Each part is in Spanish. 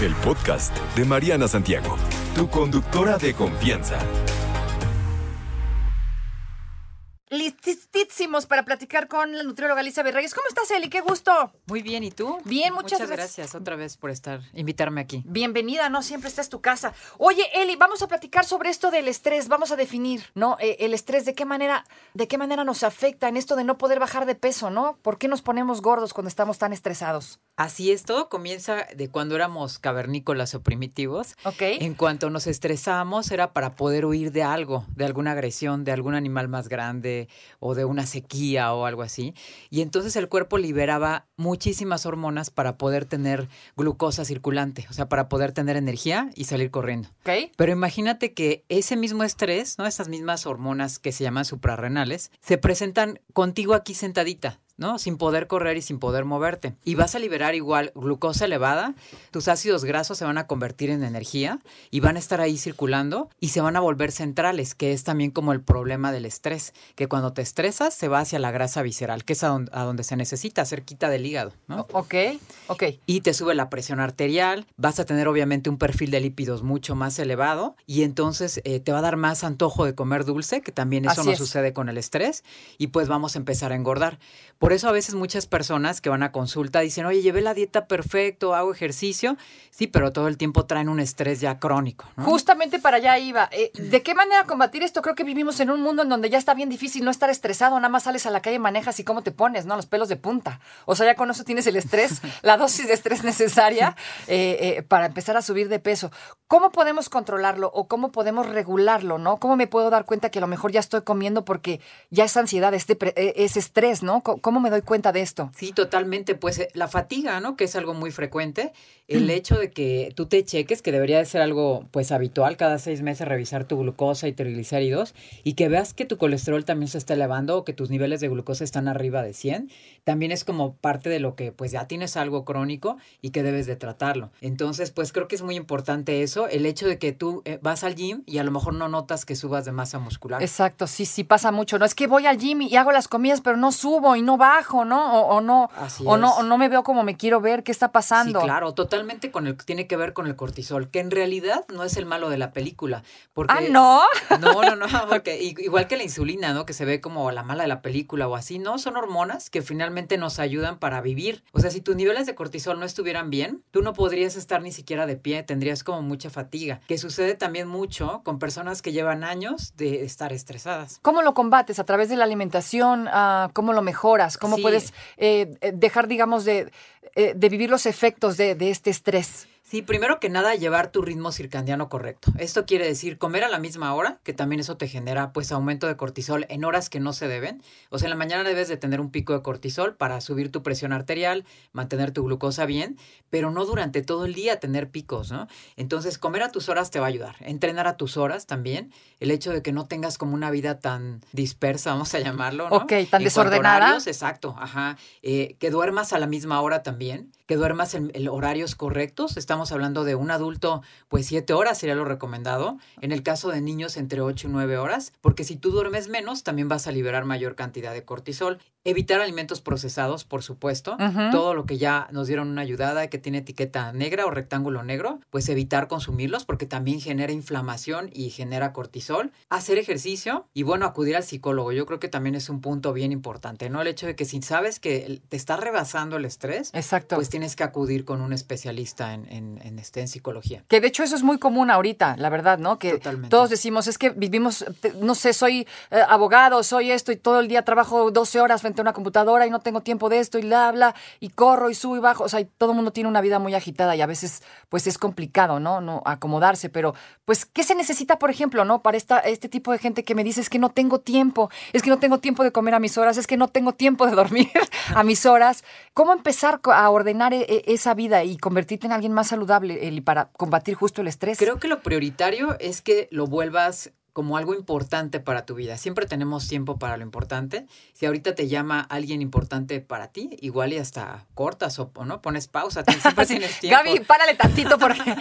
El podcast de Mariana Santiago, tu conductora de confianza. Listísimos para platicar con la nutrióloga Elizabeth Reyes. ¿Cómo estás, Eli? ¡Qué gusto! Muy bien, ¿y tú? Bien, muchas, Muchas gracias otra vez por estar, invitarme aquí. Bienvenida, ¿no? Siempre esta es tu casa. Oye, Eli, vamos a platicar sobre esto del estrés. Vamos a definir, ¿no? Eh, el estrés, ¿de qué manera, de qué manera nos afecta en esto de no poder bajar de peso, ¿no? ¿Por qué nos ponemos gordos cuando estamos tan estresados? Así es, todo comienza de cuando éramos cavernícolas o primitivos. Ok. En cuanto nos estresamos era para poder huir de algo, de alguna agresión, de algún animal más grande o de una sequía o algo así. Y entonces el cuerpo liberaba muchísimas hormonas para poder tener glucosa circulante, o sea, para poder tener energía y salir corriendo. ¿Ok? Pero imagínate que ese mismo estrés, ¿no? Esas mismas hormonas que se llaman suprarrenales, se presentan contigo aquí sentadita. ¿No? Sin poder correr y sin poder moverte. Y vas a liberar igual glucosa elevada, tus ácidos grasos se van a convertir en energía y van a estar ahí circulando y se van a volver centrales, que es también como el problema del estrés, que cuando te estresas se va hacia la grasa visceral, que es a donde, a donde se necesita, cerquita del hígado, ¿no? Ok, ok. y te sube la presión arterial, vas a tener obviamente un perfil de lípidos mucho más elevado y entonces eh, te va a dar más antojo de comer dulce, que también eso Así no es. sucede con el estrés y pues vamos a empezar a engordar. Por eso a veces muchas personas que van a consulta dicen, oye, llevé la dieta perfecto, hago ejercicio, sí, pero todo el tiempo traen un estrés ya crónico. ¿no? Justamente para allá iba. Eh, ¿De qué manera combatir esto? Creo que vivimos en un mundo en donde ya está bien difícil no estar estresado, nada más sales a la calle, manejas y cómo te pones, ¿no? Los pelos de punta. O sea, ya con eso tienes el estrés, la dosis de estrés necesaria eh, eh, para empezar a subir de peso. ¿Cómo podemos controlarlo o cómo podemos regularlo, no? ¿Cómo me puedo dar cuenta que a lo mejor ya estoy comiendo porque ya es ansiedad, este es estrés, ¿no? ¿Cómo- ¿Cómo me doy cuenta de esto? Sí, totalmente. Pues eh, la fatiga, ¿no? Que es algo muy frecuente. El hecho de que tú te cheques, que debería de ser algo pues habitual, cada seis meses revisar tu glucosa y triglicéridos y que veas que tu colesterol también se está elevando o que tus niveles de glucosa están arriba de 100, también es como parte de lo que pues ya tienes algo crónico y que debes de tratarlo. Entonces, pues creo que es muy importante eso, el hecho de que tú eh, vas al gym y a lo mejor no notas que subas de masa muscular. Exacto, sí, sí, pasa mucho. No es que voy al gym y hago las comidas, pero no subo y no bajo, ¿no? O, o no, Así o no, o no me veo como me quiero ver. ¿Qué está pasando? Sí, claro, totalmente con el tiene que ver con el cortisol, que en realidad no es el malo de la película, porque Ah, no. No, no, no, porque igual que la insulina, ¿no? Que se ve como la mala de la película o así, no, son hormonas que finalmente nos ayudan para vivir. O sea, si tus niveles de cortisol no estuvieran bien, tú no podrías estar ni siquiera de pie, tendrías como mucha fatiga, que sucede también mucho con personas que llevan años de estar estresadas. ¿Cómo lo combates? ¿A través de la alimentación? Ah, ¿Cómo lo mejoras? ¿Cómo Sí. puedes eh, eh, dejar, digamos, de, eh, de vivir los efectos de, de este estrés? Sí, primero que nada, llevar tu ritmo circadiano correcto. Esto quiere decir comer a la misma hora, que también eso te genera pues aumento de cortisol en horas que no se deben. O sea, en la mañana debes de tener un pico de cortisol para subir tu presión arterial, mantener tu glucosa bien, pero no durante todo el día tener picos, ¿no? Entonces, comer a tus horas te va a ayudar. Entrenar a tus horas también. El hecho de que no tengas como una vida tan dispersa, vamos a llamarlo, ¿no? Ok, tan En desordenada. horarios, exacto, ajá. Eh, que duermas a la misma hora también, que duermas en, en horarios correctos. Estamos hablando de un adulto, pues siete horas sería lo recomendado. En el caso de niños, entre ocho y nueve horas, porque si tú duermes menos, también vas a liberar mayor cantidad de cortisol. Evitar alimentos procesados, por supuesto. Todo lo que ya nos dieron una ayudada que tiene etiqueta negra o rectángulo negro, pues evitar consumirlos porque también genera inflamación y genera cortisol. Hacer ejercicio y bueno, acudir al psicólogo. Yo creo que también es un punto bien importante, ¿no? El hecho de que si sabes que te está rebasando el estrés, Exacto. pues tienes que acudir con un especialista en, en, en, este, en psicología. Que de hecho eso es muy común ahorita, la verdad, ¿no? Que Totalmente. todos decimos, es que vivimos, no sé, soy eh, abogado, soy esto y todo el día trabajo 12 horas frente a una computadora y no tengo tiempo de esto y bla, bla, y corro y subo y bajo. O sea, y todo el mundo tiene una vida muy agitada y a veces pues es complicado, ¿no? No acomodarse, pero pues, ¿qué se necesita, por ejemplo, ¿no? Para esta, este tipo de gente que me dice es que no tengo tiempo, es que no tengo tiempo de comer a mis horas, es que no tengo tiempo de dormir a mis horas. ¿Cómo empezar a ordenar e, e, esa vida y convertirte en alguien más saludable Eli, para combatir justo el estrés? Creo que lo prioritario es que lo vuelvas como algo importante para tu vida. Siempre tenemos tiempo para lo importante. Si ahorita te llama alguien importante para ti, igual y hasta cortas o, no pones pausa, siempre tienes tiempo. Gaby, párale tantito porque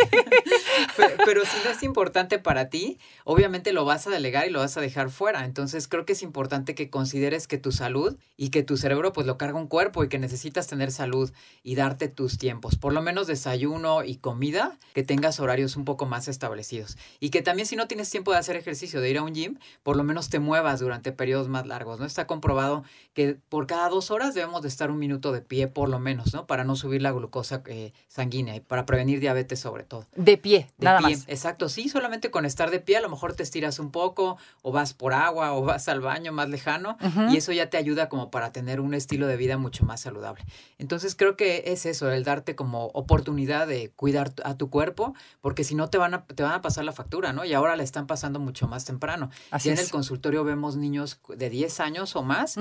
pero, pero, si no es importante para ti, obviamente lo vas a delegar y lo vas a dejar fuera. Entonces creo que es importante que consideres que tu salud y que tu cerebro pues lo carga un cuerpo y que necesitas tener salud y darte tus tiempos. Por lo menos desayuno y comida, que tengas horarios un poco más establecidos. Y que también si no tienes tiempo de hacer ejercicio, de ir a un gym, por lo menos te muevas durante periodos más largos, ¿no? Está comprobado que por cada dos horas debemos de estar un minuto de pie, por lo menos, ¿no? Para no subir la glucosa eh, sanguínea y para prevenir diabetes sobre todo. De pie, de nada pie. Exacto, sí, solamente con estar de pie a lo mejor te estiras un poco o vas por agua o vas al baño más lejano y eso ya te ayuda como para tener un estilo de vida mucho más saludable. Entonces creo que es eso, el darte como oportunidad de cuidar a tu cuerpo, porque si no te van a, te van a pasar la factura, ¿no? Y ahora le están pasando mucho más temprano. Así en el consultorio vemos niños de 10 años o más,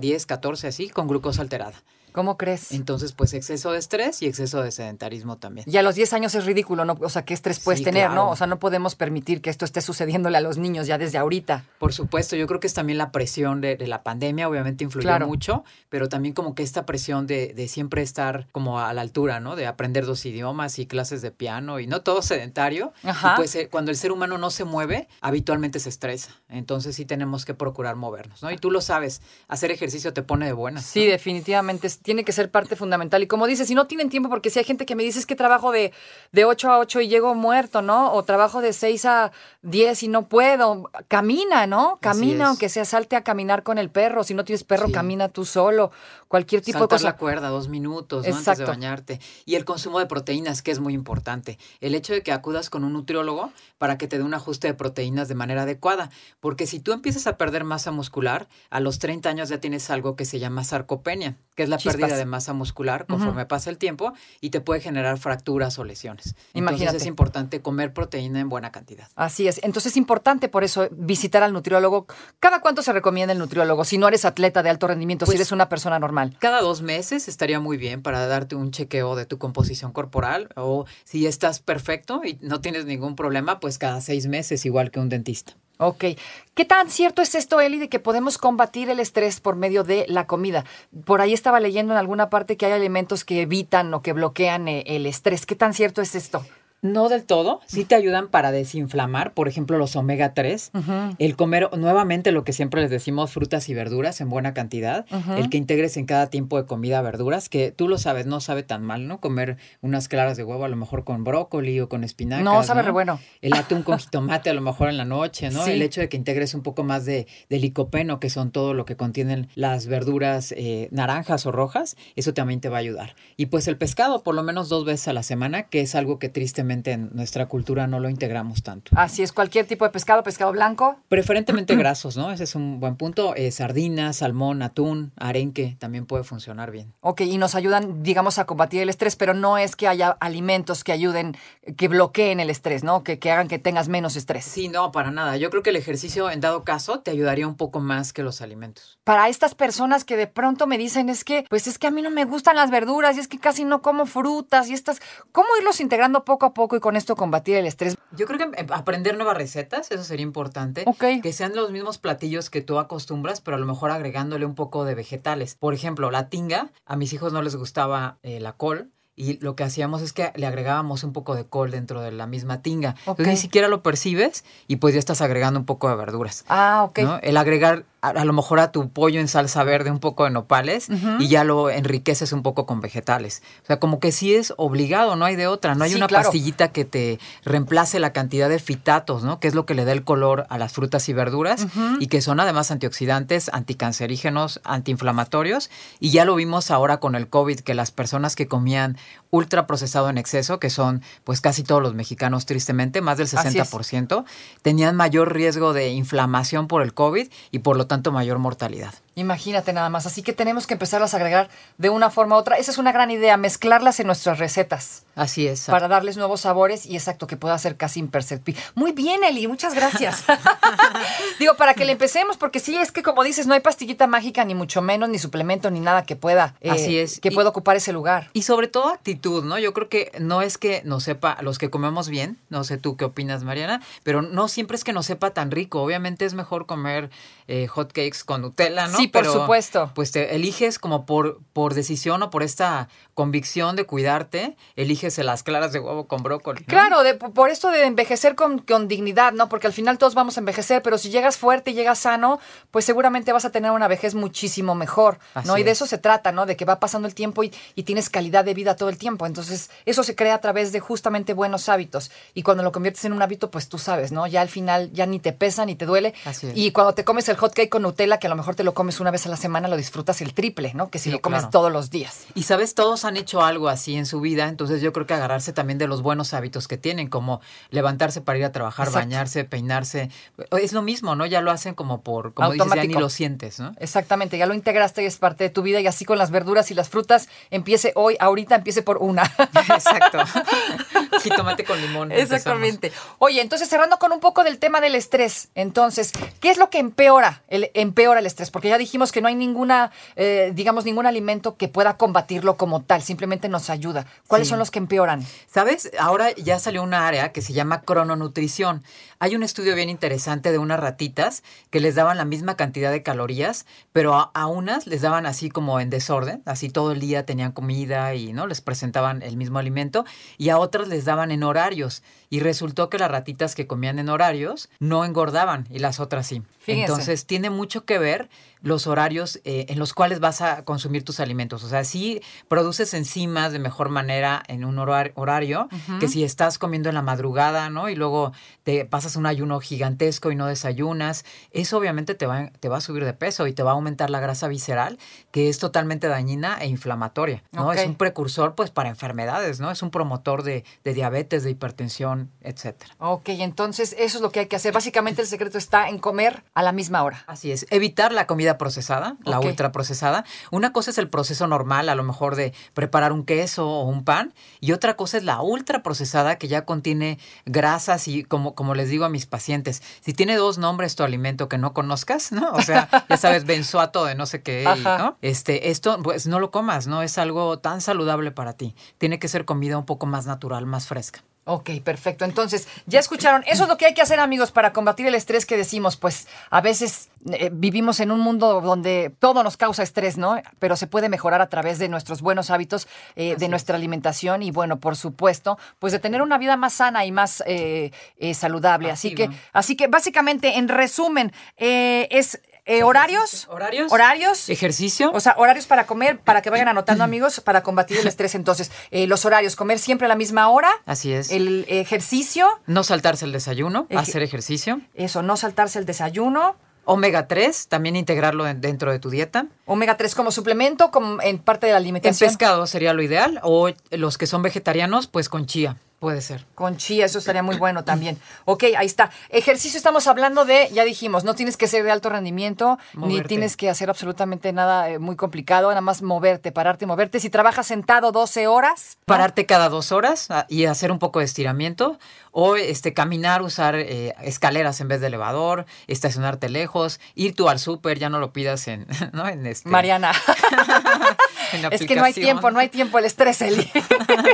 10, 14 así, con glucosa alterada. ¿Cómo crees? Entonces, pues exceso de estrés y exceso de sedentarismo también. Y a los 10 años es ridículo, ¿no? O sea, ¿qué estrés puedes tener, no? O sea, no podemos permitir que esto esté sucediéndole a los niños ya desde ahorita. Por supuesto, yo creo que es también la presión de, la pandemia, obviamente influyó mucho, pero también como que esta presión de, de, siempre estar como a la altura, ¿no? De aprender dos idiomas y clases de piano y no todo sedentario. Ajá. Y pues eh, cuando el ser humano no se mueve, habitualmente se estresa. Entonces sí tenemos que procurar movernos, ¿no? Y tú lo sabes, hacer ejercicio te pone de buenas. Sí, definitivamente tiene que ser parte fundamental. Y como dices, si no tienen tiempo, porque si hay gente que me dice es que trabajo de, de 8 a 8 y llego muerto, ¿no? O trabajo de 6 a 10 y no puedo, camina, ¿no? Camina, aunque sea salte a caminar con el perro. Si no tienes perro, camina tú solo. Cualquier tipo de cosa. la cuerda dos minutos ¿no? antes de bañarte. Y el consumo de proteínas, que es muy importante. El hecho de que acudas con un nutriólogo para que te dé un ajuste de proteínas de manera adecuada. Porque si tú empiezas a perder masa muscular, a los 30 años ya tienes algo que se llama sarcopenia, que es la pérdida de masa muscular conforme pasa el tiempo y te puede generar fracturas o lesiones. Imagínate. Entonces es importante comer proteína en buena cantidad. Así es. Entonces es importante por eso visitar al nutriólogo. ¿Cada cuánto se recomienda el nutriólogo? Si no eres atleta de alto rendimiento, si pues eres una persona normal. Cada dos meses estaría muy bien para darte un chequeo de tu composición corporal o si estás perfecto y no tienes ningún problema, pues cada seis meses igual que un dentista. Ok. ¿Qué tan cierto es esto, Eli, de que podemos combatir el estrés por medio de la comida? Por ahí estaba leyendo en alguna parte que hay alimentos que evitan o que bloquean eh, el estrés. ¿Qué tan cierto es esto? No del todo, sí te ayudan para desinflamar, por ejemplo, los omega 3, el comer nuevamente lo que siempre les decimos, frutas y verduras en buena cantidad, el que integres en cada tiempo de comida verduras, que tú lo sabes, no sabe tan mal, ¿no? Comer unas claras de huevo a lo mejor con brócoli o con espinacas. No, sabe re bueno. El atún con jitomate a lo mejor en la noche, ¿no? El hecho de que integres un poco más de, licopeno, que son todo lo que contienen las verduras eh, naranjas o rojas, eso también te va a ayudar. Y pues el pescado, por lo menos dos veces a la semana, que es algo que tristemente en nuestra cultura no lo integramos tanto. Así es, cualquier tipo de pescado, pescado blanco. Preferentemente grasos, ¿no? Ese es un buen punto. Eh, sardinas, salmón, atún, arenque, también puede funcionar bien. Ok, y nos ayudan, digamos, a combatir el estrés, pero no es que haya alimentos que ayuden, que bloqueen el estrés, ¿no? Que, que hagan que tengas menos estrés. Sí, no, para nada. Yo creo que el ejercicio, en dado caso, te ayudaría un poco más que los alimentos. Para estas personas que de pronto me dicen, es que, pues es que a mí no me gustan las verduras y es que casi no como frutas y estas, ¿cómo irlos integrando poco a poco? Y con esto combatir el estrés? Yo creo que aprender nuevas recetas, eso sería importante. Que sean los mismos platillos que tú acostumbras, pero a lo mejor agregándole un poco de vegetales. Por ejemplo, la tinga, a mis hijos no les gustaba eh, la col y lo que hacíamos es que le agregábamos un poco de col dentro de la misma tinga. ni siquiera lo percibes y pues ya estás agregando un poco de verduras. Ah, ok. El agregar a, lo mejor a tu pollo en salsa verde un poco de nopales y ya lo enriqueces un poco con vegetales. O sea, como que sí es obligado, no hay de otra. No hay una pastillita que te reemplace la cantidad de fitatos, ¿no? Que es lo que le da el color a las frutas y verduras y que son además antioxidantes, anticancerígenos, antiinflamatorios. Y ya lo vimos ahora con el COVID, que las personas que comían ultra procesado en exceso, que son pues casi todos los mexicanos tristemente, más del 60%, tenían mayor riesgo de inflamación por el COVID y por lo tanto mayor mortalidad. Imagínate nada más. Así que tenemos que empezarlas a agregar de una forma u otra. Esa es una gran idea, mezclarlas en nuestras recetas. Así es. Para darles nuevos sabores y exacto, que pueda ser casi imperceptible. Muy bien, Eli, muchas gracias. Digo, para que le empecemos, porque sí, es que como dices, no hay pastillita mágica, ni mucho menos, ni suplemento, ni nada que pueda, eh, Así es. que Y- pueda ocupar ese lugar. Y sobre todo actitud, ¿no? Yo creo que no es que nos sepa, los que comemos bien, no sé tú qué opinas, Mariana, pero no siempre es que nos sepa tan rico. Obviamente es mejor comer eh, hot cakes con Nutella, ¿no? Sí, por Pero, supuesto. Pues te eliges como por, por decisión o por esta convicción de cuidarte, eliges las claras de huevo con brócoli. ¿no? Claro, de- por esto de envejecer con, con dignidad, ¿no? Porque al final todos vamos a envejecer, pero si llegas fuerte y llegas sano, pues seguramente vas a tener una vejez muchísimo mejor, ¿no? Así Y de es. eso se trata, ¿no? De que va pasando el tiempo y, y tienes calidad de vida todo el tiempo. Entonces, eso se crea a través de justamente buenos hábitos. Y cuando lo conviertes en un hábito, pues tú sabes, ¿no? Ya al final ya ni te pesa ni te duele. Así es. Y cuando te comes el hot cake con Nutella, que a lo mejor te lo comes una vez a la semana, lo disfrutas el triple, ¿no? Que si Sí, lo comes claro. todos los días. Y sabes, todos han hecho algo así en su vida, entonces yo creo que agarrarse también de los buenos hábitos que tienen, como levantarse para ir a trabajar, Exacto. bañarse, peinarse. Es lo mismo, ¿no? Ya lo hacen como por, como dices, ya ni Automático. lo sientes, ¿no? Exactamente, ya lo integraste y es parte de tu vida y así con las verduras y las frutas, empiece hoy, ahorita empiece por una. Exacto. Jitomate con limón. empezamos. Exactamente. Oye, entonces cerrando con un poco del tema del estrés, entonces, ¿qué es lo que empeora el, empeora el estrés? Porque ya dijimos que no hay ninguna, eh, digamos, ningún alimento que pueda combatirlo como tal, simplemente nos ayuda. ¿Cuáles Sí. son los que empeoran? ¿Sabes? Ahora ya salió una área que se llama crononutrición. Hay un estudio bien interesante de unas ratitas que les daban la misma cantidad de calorías, pero a, a unas les daban así como en desorden, así todo el día tenían comida y no les presentaban el mismo alimento, y a otras les daban en horarios. Y resultó que las ratitas que comían en horarios no engordaban y las otras sí. Fíjense. Entonces tiene mucho que ver los horarios eh, en los cuales vas a consumir tus alimentos. O sea, si produces enzimas de mejor manera en un horar- horario que si estás comiendo en la madrugada, ¿no? Y luego te pasas un ayuno gigantesco y no desayunas, eso obviamente te va, te va a subir de peso y te va a aumentar la grasa visceral, que es totalmente dañina e inflamatoria, ¿no? Es un precursor, pues, para enfermedades, ¿no? Es un promotor de, de diabetes, de hipertensión, etcétera. Ok, entonces eso es lo que hay que hacer. Básicamente el secreto está en comer a la misma hora. Así es, evitar la comida procesada, la Ok. ultraprocesada. Una cosa es el proceso normal, a lo mejor de preparar un queso o un pan, y otra cosa es la ultraprocesada que ya contiene grasas y como, como les digo a mis pacientes, si tiene dos nombres tu alimento que no conozcas, ¿no? O sea, ya sabes, benzoato de no sé qué, y. ¿no? Este, esto, pues no lo comas, ¿no? Es algo tan saludable para ti. Tiene que ser comida un poco más natural, más fresca. Ok, perfecto. Entonces, ya escucharon, eso es lo que hay que hacer, amigos, para combatir el estrés que decimos. Pues a veces eh, vivimos en un mundo donde todo nos causa estrés, ¿no? Pero se puede mejorar a través de nuestros buenos hábitos, eh, de nuestra alimentación y, bueno, por supuesto, pues de tener una vida más sana y más eh, saludable. Así que, así que, básicamente, en resumen, es eh, horarios. ¿Horarios? Horarios. Ejercicio. O sea, horarios para comer, para que vayan anotando, amigos, para combatir el estrés. Entonces, eh, los horarios, comer siempre a la misma hora. Así es. El ejercicio, No saltarse el desayuno, Eje- hacer ejercicio. eso, no saltarse el desayuno. Omega 3, también integrarlo en- dentro de tu dieta. Omega 3 como suplemento, como en parte de la En alimentación. pescado sería lo ideal. O los que son vegetarianos, pues con chía, puede ser. Con chía, eso estaría muy bueno también. Ok, ahí está. Ejercicio estamos hablando de, ya dijimos, no tienes que ser de alto rendimiento, ni tienes que hacer absolutamente nada eh, muy complicado, nada más moverte, pararte y moverte. Si trabajas sentado 12 horas, ¿no? Pararte cada dos horas ah, y hacer un poco de estiramiento. O este, caminar, usar eh, escaleras en vez de elevador, estacionarte lejos, ir tú al súper, ya no lo pidas en, ¿no? en este, Mariana. en la es que no hay tiempo, no hay tiempo, el estrés, Eli.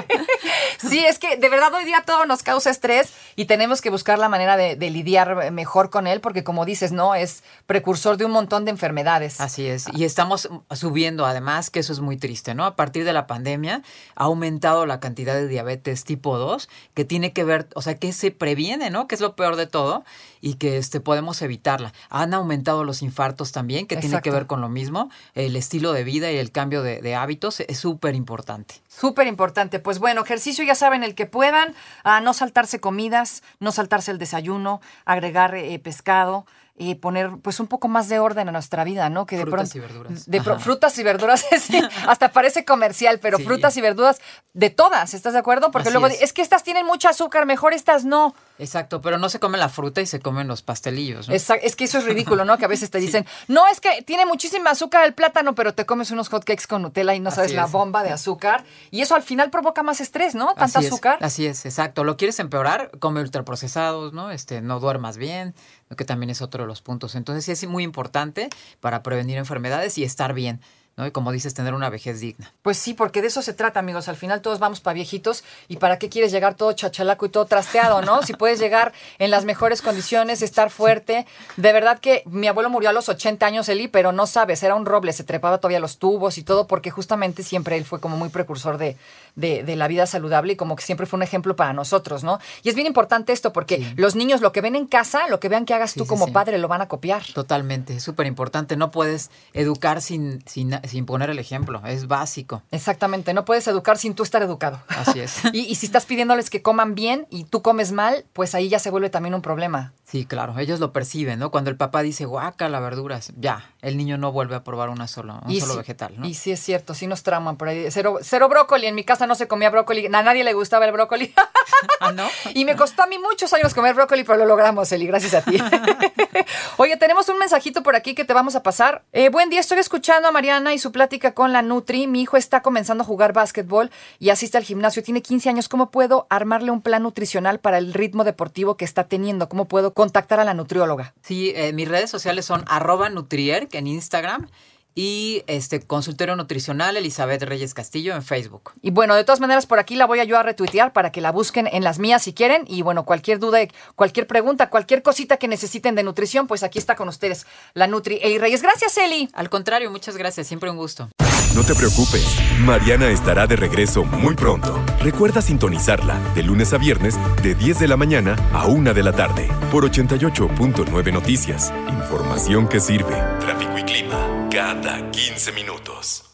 sí, es que de verdad hoy día todo nos causa estrés y tenemos que buscar la manera de, de lidiar mejor con él, porque como dices, no, es precursor de un montón de enfermedades. Así es. Y estamos subiendo, además, que eso es muy triste, ¿no? A partir de la pandemia ha aumentado la cantidad de diabetes tipo 2, que tiene que ver, o sea, que se previene, ¿no? Que es lo peor de todo y que este, podemos evitarla. Han aumentado los infartos también, que tiene que ver con lo mismo. El estilo de vida y el cambio de, de hábitos es súper importante. Súper importante. Pues bueno, ejercicio ya saben el que puedan, a no saltarse comidas, no saltarse el desayuno, agregar eh, pescado. Eh, poner pues un poco más de orden a nuestra vida, ¿no? Que de Frutas pronto, y verduras. de pro- frutas y verduras, sí, hasta parece comercial, pero Sí. frutas y verduras de todas, ¿estás de acuerdo? Porque Así luego es. es. que estas tienen mucho azúcar, mejor estas no. Exacto, pero no se come la fruta y se comen los pastelillos. ¿no? Esa- es que eso es ridículo, ¿no? Que a veces te dicen, no, es que tiene muchísima azúcar el plátano, pero te comes unos hotcakes con Nutella y no sabes Así la es. bomba de azúcar. Y eso al final provoca más estrés, ¿no? Tanta Así es, azúcar. así es, exacto. ¿Lo quieres empeorar? Come ultraprocesados, ¿no? Este, no duermas bien, que también es otro de los puntos. Entonces sí es muy importante para prevenir enfermedades y estar bien, ¿no? Y como dices, tener una vejez digna. Pues sí, porque de eso se trata, amigos. Al final todos vamos para viejitos. ¿Y para qué quieres llegar todo chachalaco y todo trasteado, no? Si puedes llegar en las mejores condiciones, estar fuerte. De verdad que mi abuelo murió a los 80 años, Eli, pero no sabes, era un roble, se trepaba todavía los tubos y todo, porque justamente siempre él fue como muy precursor de, de, de la vida saludable y como que siempre fue un ejemplo para nosotros, ¿no? Y es bien importante esto, porque Sí. los niños lo que ven en casa, lo que vean que hagas Sí, tú sí, como padre, lo van a copiar. Totalmente, es súper importante. No puedes educar sin, sin, sin poner el ejemplo, es básico. Exactamente, no puedes educar sin tú estar educado. Así es. Y, y si estás pidiéndoles que coman bien y tú comes mal, pues ahí ya se vuelve también un problema. Sí, claro, ellos lo perciben, ¿no? Cuando el papá dice, guaca, las verduras, ya, el niño no vuelve a probar una sola, un y solo sí- vegetal, ¿no? Y sí es cierto, sí nos trauman por ahí. Cero, cero brócoli, en mi casa no se comía brócoli, a nadie le gustaba el brócoli. Ah, ¿no? y me costó a mí muchos años comer brócoli, pero lo logramos, Eli, gracias a ti. Oye, tenemos un mensajito por aquí que te vamos a pasar. Eh, buen día, estoy escuchando a Mariana y su plática con la Nutri. Mi hijo está comenzando a jugar básquetbol y asiste al gimnasio. Tiene 15 años. ¿Cómo puedo armarle un plan nutricional para el ritmo deportivo que está teniendo? ¿Cómo puedo contactar a la nutrióloga? Sí, eh, mis redes sociales son arroba Nutrier, que en Instagram, y este consultorio nutricional Elizabeth Reyes Castillo en Facebook. Y bueno, de todas maneras, por aquí la voy a yo a retuitear para que la busquen en las mías si quieren. Y bueno, cualquier duda, cualquier pregunta, cualquier cosita que necesiten de nutrición, pues aquí está con ustedes la Nutri Eli Reyes. Gracias, Eli. Al contrario, muchas gracias, siempre un gusto. No te preocupes, Mariana estará de regreso muy pronto. Recuerda sintonizarla de lunes a viernes de 10 de la mañana a 1 de la tarde por 88.9 Noticias. Información que sirve. Tráfico y clima cada 15 minutos.